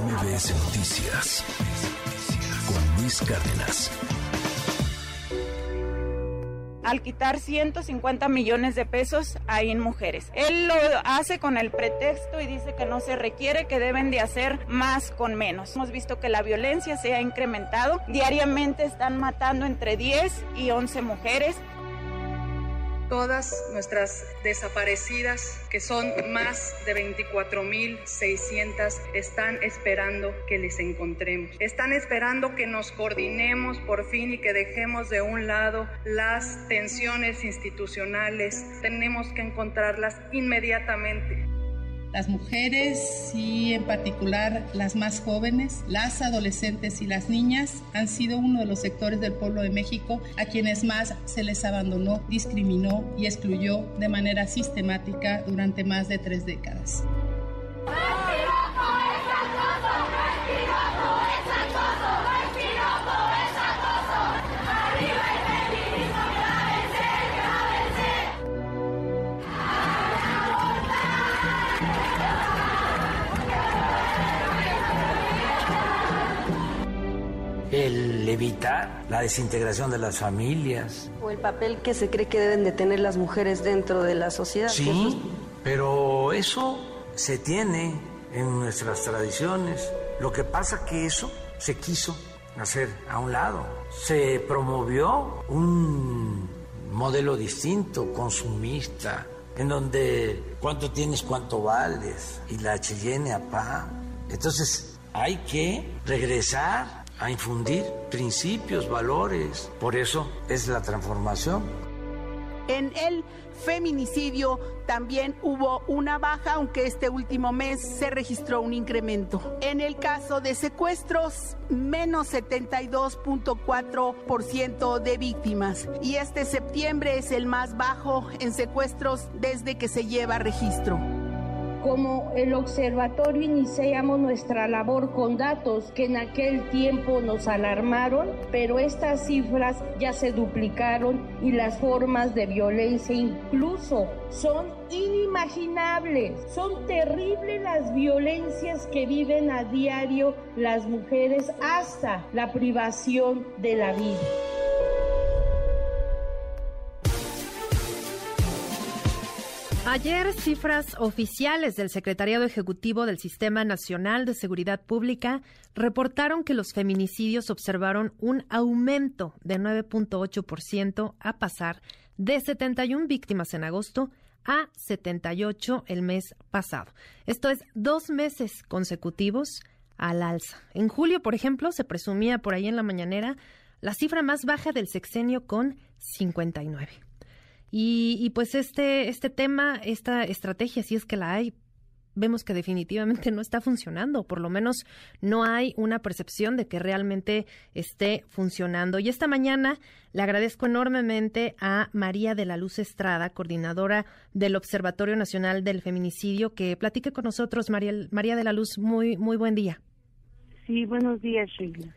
MBS Noticias con Luis Cárdenas. Al quitar 150 millones de pesos ahí mujeres. Él lo hace con el pretexto y dice que no se requiere, que deben de hacer más con menos. Hemos visto que la violencia se ha incrementado. Diariamente están matando entre 10 y 11 mujeres todas nuestras desaparecidas, que son más de 24.600, están esperando que les encontremos. Están esperando que nos coordinemos por fin y que dejemos de un lado las tensiones institucionales. Tenemos que encontrarlas inmediatamente las mujeres y en particular las más jóvenes, las adolescentes y las niñas han sido uno de los sectores del pueblo de México a quienes más se les abandonó, discriminó y excluyó de manera sistemática durante más de tres décadas. El evitar la desintegración de las familias. O el papel que se cree que deben de tener las mujeres dentro de la sociedad. Sí, pero eso se tiene en nuestras tradiciones. Lo que pasa que eso se quiso hacer a un lado. Se promovió un modelo distinto, consumista, en donde cuánto tienes, cuánto vales, y la chillene a pa. Entonces hay que regresar a infundir principios, valores. Por eso es la transformación. En el feminicidio también hubo una baja, aunque este último mes se registró un incremento. En el caso de secuestros, menos 72.4% de víctimas. Y este septiembre es el más bajo en secuestros desde que se lleva registro como el observatorio iniciamos nuestra labor con datos que en aquel tiempo nos alarmaron, pero estas cifras ya se duplicaron y las formas de violencia incluso son inimaginables. Son terribles las violencias que viven a diario las mujeres hasta la privación de la vida. Ayer, cifras oficiales del Secretariado Ejecutivo del Sistema Nacional de Seguridad Pública reportaron que los feminicidios observaron un aumento de 9.8% a pasar de 71 víctimas en agosto a 78 el mes pasado. Esto es dos meses consecutivos al alza. En julio, por ejemplo, se presumía por ahí en la mañanera la cifra más baja del sexenio con 59. Y, pues este, este tema, esta estrategia, si es que la hay, vemos que definitivamente no está funcionando, por lo menos no hay una percepción de que realmente esté funcionando. Y esta mañana le agradezco enormemente a María de la Luz Estrada, coordinadora del Observatorio Nacional del Feminicidio, que platique con nosotros. María, María de la Luz, muy, muy buen día. Sí, buenos días, Sheila.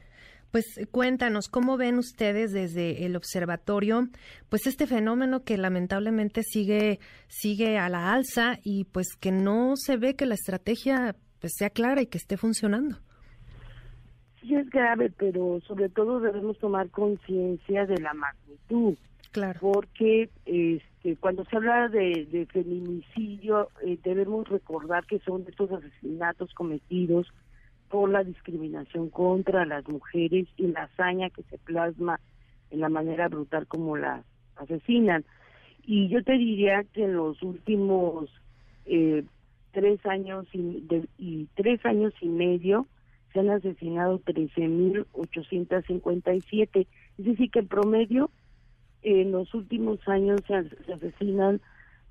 Pues cuéntanos, ¿cómo ven ustedes desde el observatorio, pues este fenómeno que lamentablemente sigue, sigue a la alza y pues que no se ve que la estrategia pues sea clara y que esté funcionando? Sí es grave, pero sobre todo debemos tomar conciencia de la magnitud. Claro. Porque este, cuando se habla de, feminicidio, eh, debemos recordar que son estos asesinatos cometidos por la discriminación contra las mujeres y la hazaña que se plasma en la manera brutal como las asesinan. Y yo te diría que en los últimos eh, tres años y, y tres años y medio se han asesinado 13.857. Es decir, que en promedio en los últimos años se, asesinan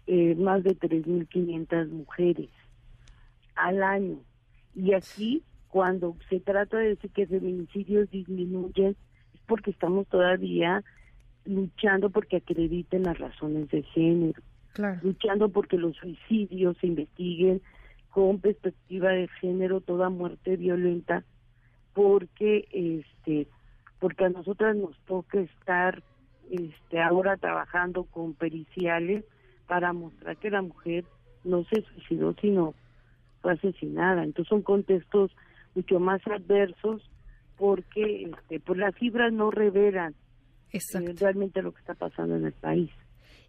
eh, más de 3.500 mujeres al año. Y aquí cuando se trata de decir que feminicidios disminuyen, es porque estamos todavía luchando porque acrediten las razones de género, luchando porque los suicidios se investiguen con perspectiva de género, toda muerte violenta, porque este porque a nosotras nos toca estar este ahora trabajando con periciales para mostrar que la mujer no se suicidó, sino fue asesinada. Entonces son contextos mucho más adversos porque este, pues las cifras no revelan eh, realmente lo que está pasando en el país.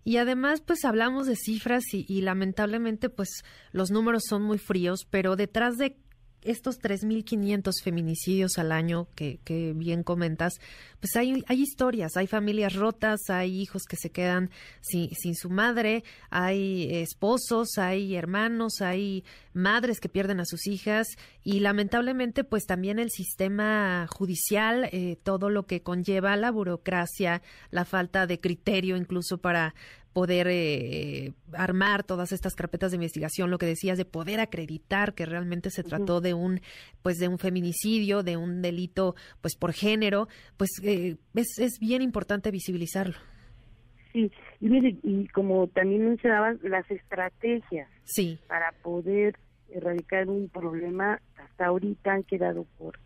Y además, pues hablamos de cifras y, y, lamentablemente, pues los números son muy fríos, pero detrás de estos 3.500 feminicidios al año que, bien comentas, pues hay, hay historias, hay familias rotas, hay hijos que se quedan sin, sin su madre, hay esposos, hay hermanos, hay madres que pierden a sus hijas y lamentablemente pues también el sistema judicial, eh, todo lo que conlleva la burocracia, la falta de criterio incluso para poder eh, armar todas estas carpetas de investigación, lo que decías de poder acreditar que realmente se trató de un pues de un feminicidio, de un delito pues por género, pues eh, es, es bien importante visibilizarlo. Sí, y mire, y como también mencionabas, las estrategias sí. para poder erradicar un problema hasta ahorita han quedado por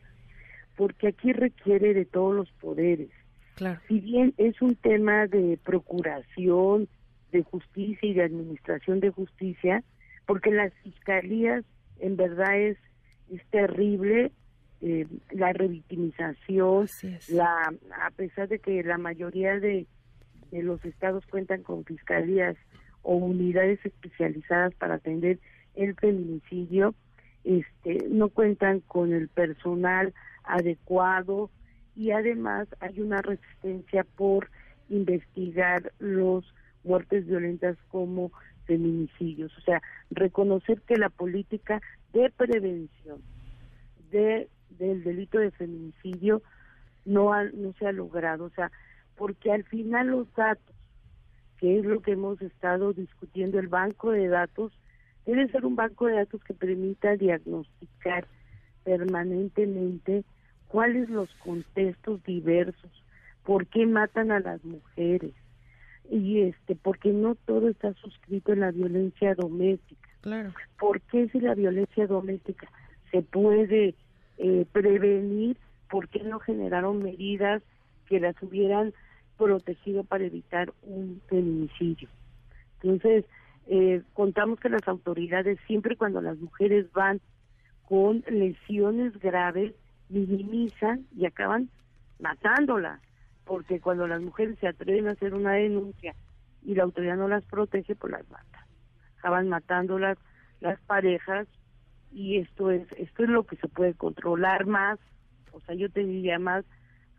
porque aquí requiere de todos los poderes. Claro. Si bien es un tema de procuración, de justicia y de administración de justicia, porque las fiscalías en verdad es, es terrible eh, la revictimización, la a pesar de que la mayoría de, de los estados cuentan con fiscalías o unidades especializadas para atender el feminicidio, este, no cuentan con el personal adecuado y además hay una resistencia por investigar los muertes violentas como feminicidios. O sea, reconocer que la política de prevención de, del delito de feminicidio no, no se ha logrado. O sea, porque al final los datos, que es lo que hemos estado discutiendo, el banco de datos, debe ser un banco de datos que permita diagnosticar permanentemente cuáles los contextos diversos, por qué matan a las mujeres, y este porque no todo está suscrito en la violencia doméstica. Claro. ¿Por qué si la violencia doméstica se puede eh, prevenir? ¿Por qué no generaron medidas que las hubieran protegido para evitar un feminicidio? Entonces, eh, contamos que las autoridades, siempre cuando las mujeres van con lesiones graves, minimizan y acaban matándolas porque cuando las mujeres se atreven a hacer una denuncia y la autoridad no las protege, pues las mata. Acaban matando las, las parejas y esto es esto es lo que se puede controlar más, o sea, yo te diría más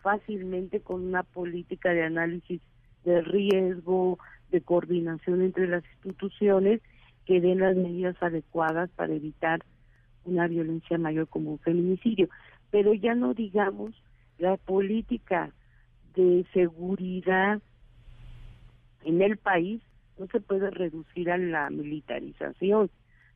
fácilmente con una política de análisis de riesgo, de coordinación entre las instituciones que den las medidas adecuadas para evitar una violencia mayor como un feminicidio. Pero ya no digamos la política de seguridad en el país no se puede reducir a la militarización.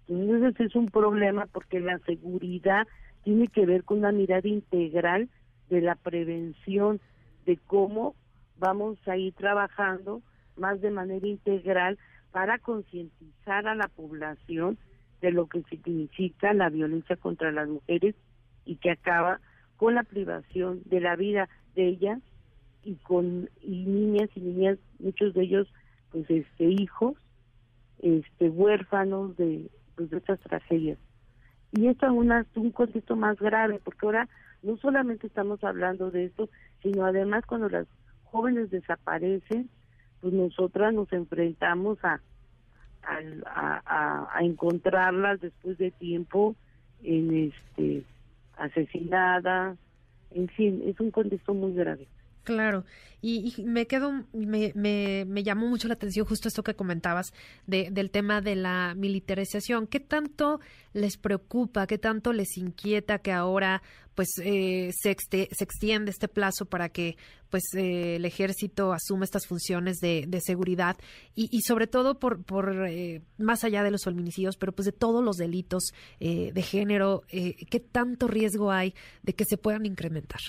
Entonces es un problema porque la seguridad tiene que ver con una mirada integral de la prevención, de cómo vamos a ir trabajando más de manera integral para concientizar a la población de lo que significa la violencia contra las mujeres y que acaba con la privación de la vida de ellas y con y niñas y niñas muchos de ellos pues este hijos este huérfanos de pues de estas tragedias. Y esto es un contexto más grave porque ahora no solamente estamos hablando de esto sino además cuando las jóvenes desaparecen pues nosotras nos enfrentamos a a, a, encontrarlas después de tiempo en este asesinadas. En fin es un contexto muy grave Claro, y, me quedo, me, me, me, llamó mucho la atención justo esto que comentabas de, del tema de la militarización. ¿Qué tanto les preocupa, qué tanto les inquieta que ahora pues eh, se, se extiende este plazo para que pues eh, el ejército asuma estas funciones de, de seguridad y, sobre todo por, por eh, más allá de los feminicidios, pero pues de todos los delitos de género, ¿qué tanto riesgo hay de que se puedan incrementar?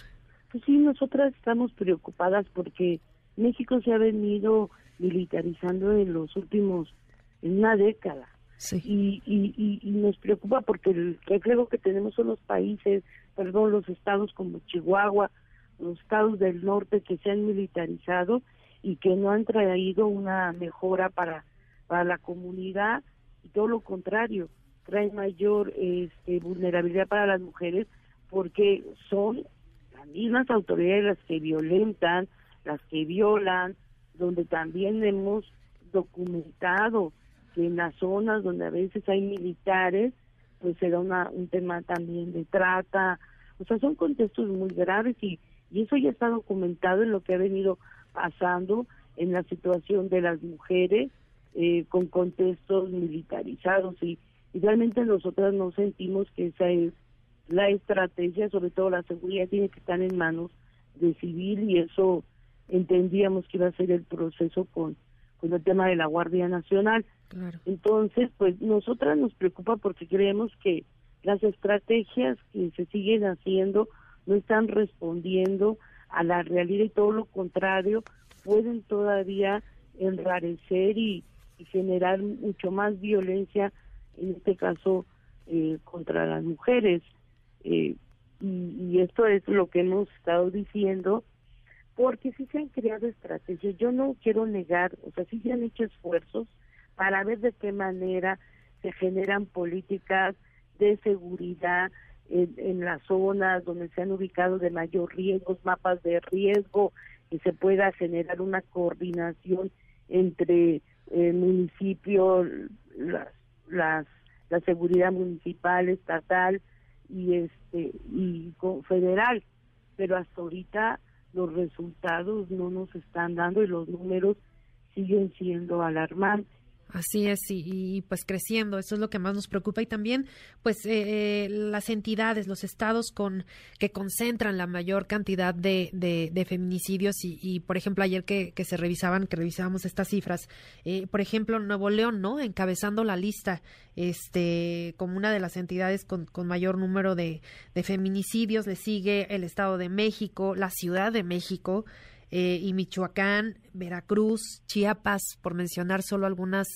Pues sí, nosotras estamos preocupadas porque México se ha venido militarizando en los últimos, en una década. Y, y, y, nos preocupa porque el reflejo que tenemos son los países, perdón, los estados como Chihuahua, los estados del norte que se han militarizado y que no han traído una mejora para, para la comunidad y todo lo contrario, traen mayor este, vulnerabilidad para las mujeres porque son las mismas autoridades las que violentan, las que violan, donde también hemos documentado que en las zonas donde a veces hay militares, pues será una, un tema también de trata, o sea, son contextos muy graves y, y eso ya está documentado en lo que ha venido pasando en la situación de las mujeres eh, con contextos militarizados y, y realmente nosotras no sentimos que esa es la estrategia, sobre todo la seguridad tiene que estar en manos de civil y eso entendíamos que iba a ser el proceso con, con el tema de la Guardia Nacional. Entonces, pues nosotras nos preocupa porque creemos que las estrategias que se siguen haciendo no están respondiendo a la realidad y todo lo contrario, pueden todavía enrarecer y, generar mucho más violencia, en este caso eh, contra las mujeres. Eh, y, esto es lo que hemos estado diciendo, porque sí se han creado estrategias. Yo no quiero negar, o sea, sí se han hecho esfuerzos para ver de qué manera se generan políticas de seguridad en, las zonas donde se han ubicado de mayor riesgo, mapas de riesgo, que se pueda generar una coordinación entre el municipio, las, las, la seguridad municipal, estatal y este y federal, pero hasta ahorita los resultados no nos están dando y los números siguen siendo alarmantes. Así es, y, pues creciendo, eso es lo que más nos preocupa y también pues eh, eh, las entidades, los estados con que concentran la mayor cantidad de, de, feminicidios y, por ejemplo ayer que, que, se revisaban, que revisábamos estas cifras, eh, por ejemplo Nuevo León, ¿no? Encabezando la lista, este, como una de las entidades con, con mayor número de, de feminicidios, le sigue el Estado de México, la Ciudad de México, eh, y Michoacán, Veracruz, Chiapas, por mencionar solo algunas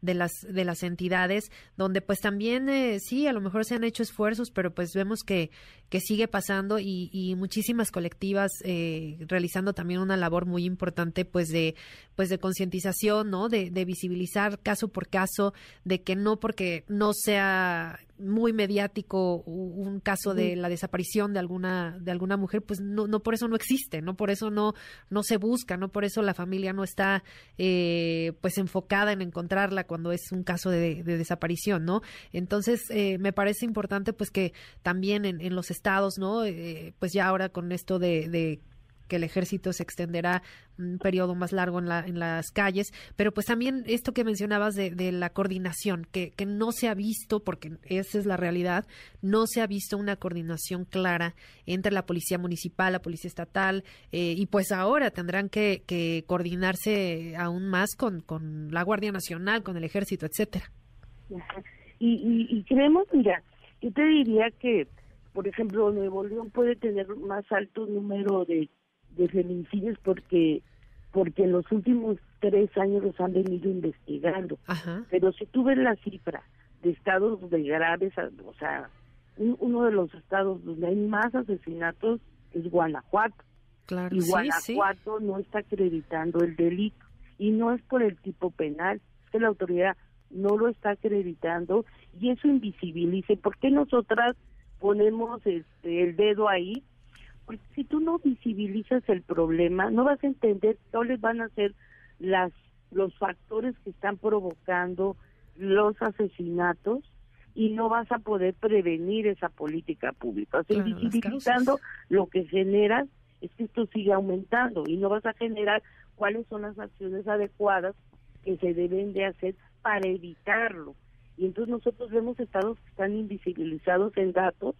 de las de las entidades donde pues también eh, sí a lo mejor se han hecho esfuerzos pero pues vemos que que sigue pasando y, y muchísimas colectivas eh, realizando también una labor muy importante pues de pues de concientización no de, de visibilizar caso por caso de que no porque no sea muy mediático un caso de la desaparición de alguna de alguna mujer pues no, no por eso no existe no por eso no no se busca no por eso la familia no está eh, pues enfocada en encontrarla cuando es un caso de, desaparición, ¿no? Entonces, eh, me parece importante, pues, que también en, los estados, ¿no? Eh, pues ya ahora con esto de, que el ejército se extenderá un periodo más largo en, la, en las calles, pero pues también esto que mencionabas de, la coordinación, que, no se ha visto, porque esa es la realidad, no se ha visto una coordinación clara entre la policía municipal, la policía estatal, eh, y pues ahora tendrán que, coordinarse aún más con, con la Guardia Nacional, con el ejército, etcétera. Y, y, creemos, mira, yo te diría que, por ejemplo, Nuevo León puede tener más alto número de de feminicidios porque porque en los últimos tres años los han venido investigando. Pero si tú ves la cifra de estados de graves, o sea, uno de los estados donde hay más asesinatos es Guanajuato. Claro, y Guanajuato no está acreditando el delito. Y no es por el tipo penal, es que la autoridad no lo está acreditando y eso invisibiliza. ¿Por qué nosotras ponemos este, el dedo ahí? Porque si tú no visibilizas el problema, no vas a entender cuáles van a ser las los factores que están provocando los asesinatos y no vas a poder prevenir esa política pública. O sea, visibilizando lo que generas es que esto sigue aumentando y no vas a generar cuáles son las acciones adecuadas que se deben de hacer para evitarlo. Y entonces nosotros vemos estados que están invisibilizados en datos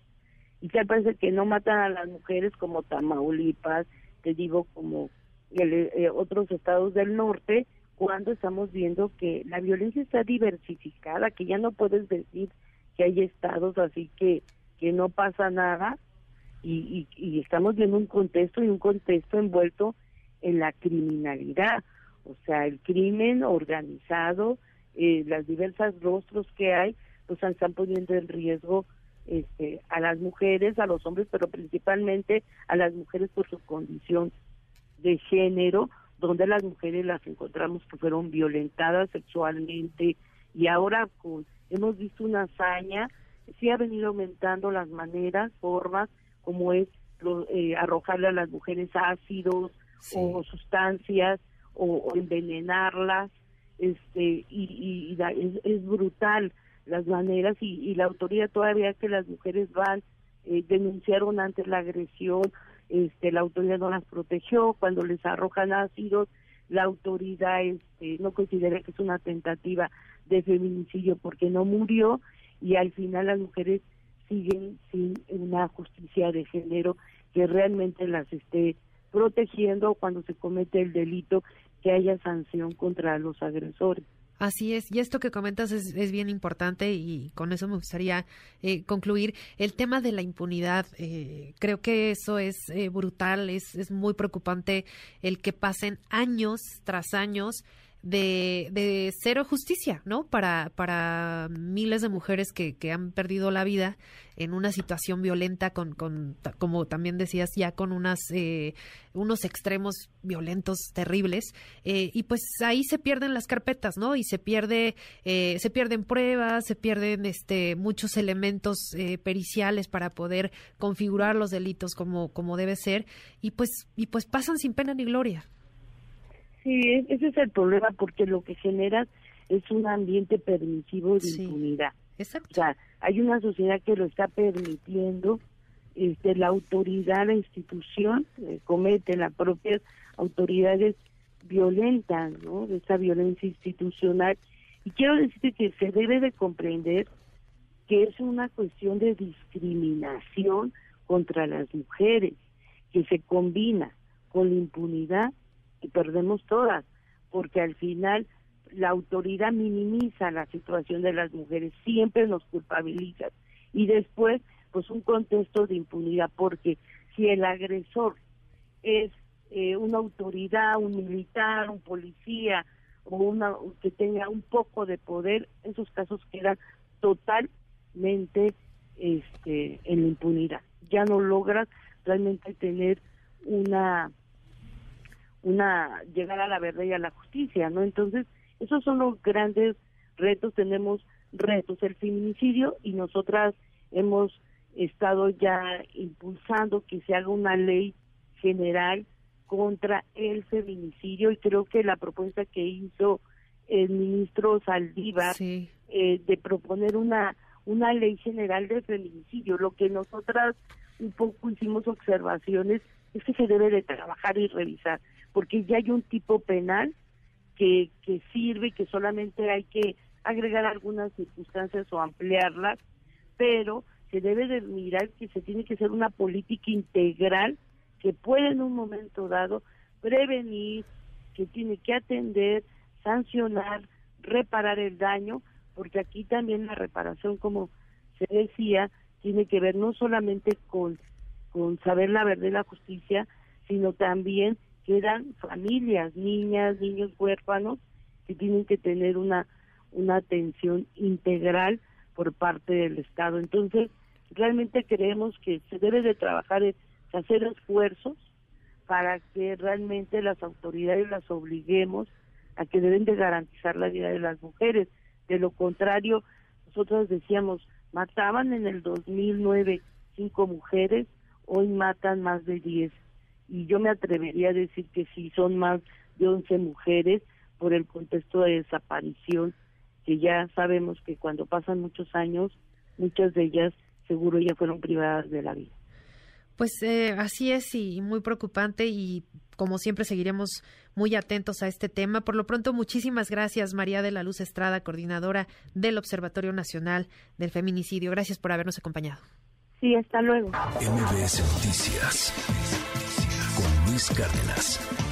y que parece que no matan a las mujeres como Tamaulipas, te digo como eh, otros estados del norte, cuando estamos viendo que la violencia está diversificada, que ya no puedes decir que hay estados así que, que no pasa nada y, y, estamos viendo un contexto y un contexto envuelto en la criminalidad, o sea, el crimen organizado, eh, las diversas rostros que hay, pues están poniendo en riesgo este, a las mujeres, a los hombres, pero principalmente a las mujeres por su condición de género, donde las mujeres las encontramos que fueron violentadas sexualmente y ahora con, hemos visto una hazaña sí ha venido aumentando las maneras, formas, como es eh, arrojarle a las mujeres ácidos o sustancias o, envenenarlas, este y, es, brutal las maneras y, la autoridad todavía que las mujeres van eh, denunciaron antes la agresión, este la autoridad no las protegió cuando les arrojan ácidos la autoridad este, no considera que es una tentativa de feminicidio porque no murió y al final las mujeres siguen sin una justicia de género que realmente las esté protegiendo cuando se comete el delito que haya sanción contra los agresores. Así es, y esto que comentas es, bien importante y con eso me gustaría eh, concluir. El tema de la impunidad, eh, creo que eso es eh, brutal, es, es muy preocupante el que pasen años tras años de, cero justicia, ¿no? Para, para miles de mujeres que, que han perdido la vida en una situación violenta, con, con como también decías, ya con unas, eh, unos extremos violentos terribles. Eh, y pues ahí se pierden las carpetas, ¿no? Y se pierde, eh, se pierden pruebas, se pierden este, muchos elementos periciales para poder configurar los delitos como, como debe ser. Y pues, y pues pasan sin pena ni gloria. Sí, ese es el problema porque lo que genera es un ambiente permisivo de impunidad. Exacto. O sea, hay una sociedad que lo está permitiendo, este, la autoridad, la institución eh, comete, las propias autoridades violentan, ¿no? De esa violencia institucional. Y quiero decirte que se debe de comprender que es una cuestión de discriminación contra las mujeres, que se combina con la impunidad y perdemos todas, porque al final la autoridad minimiza la situación de las mujeres, siempre nos culpabiliza y después pues un contexto de impunidad, porque si el agresor es eh, una autoridad, un militar, un policía o una que tenga un poco de poder, esos casos quedan totalmente este, en impunidad. Ya no logras realmente tener una una llegar a la verdad y a la justicia, ¿no? Entonces, esos son los grandes retos, tenemos retos, el feminicidio y nosotras hemos estado ya impulsando que se haga una ley general contra el feminicidio y creo que la propuesta que hizo el ministro Saldívar eh, de proponer una una ley general de feminicidio, lo que nosotras un poco hicimos observaciones es que se debe de trabajar y revisar porque ya hay un tipo penal que, que sirve que solamente hay que agregar algunas circunstancias o ampliarlas, pero se debe de mirar que se tiene que hacer una política integral que puede en un momento dado prevenir, que tiene que atender, sancionar, reparar el daño, porque aquí también la reparación, como se decía, tiene que ver no solamente con, con saber la verdad y la justicia, sino también quedan familias, niñas, niños huérfanos que tienen que tener una una atención integral por parte del Estado. Entonces, realmente creemos que se debe de trabajar, en hacer esfuerzos para que realmente las autoridades las obliguemos a que deben de garantizar la vida de las mujeres. De lo contrario, nosotros decíamos, mataban en el 2009 cinco mujeres, hoy matan más de diez y yo me atrevería a decir que sí son más de 11 mujeres por el contexto de desaparición, que ya sabemos que cuando pasan muchos años, muchas de ellas seguro ya fueron privadas de la vida. Pues eh, así es y muy preocupante y como siempre seguiremos muy atentos a este tema. Por lo pronto, muchísimas gracias María de la Luz Estrada, coordinadora del Observatorio Nacional del Feminicidio. Gracias por habernos acompañado. Sí, hasta luego. MBS Noticias Cárdenas.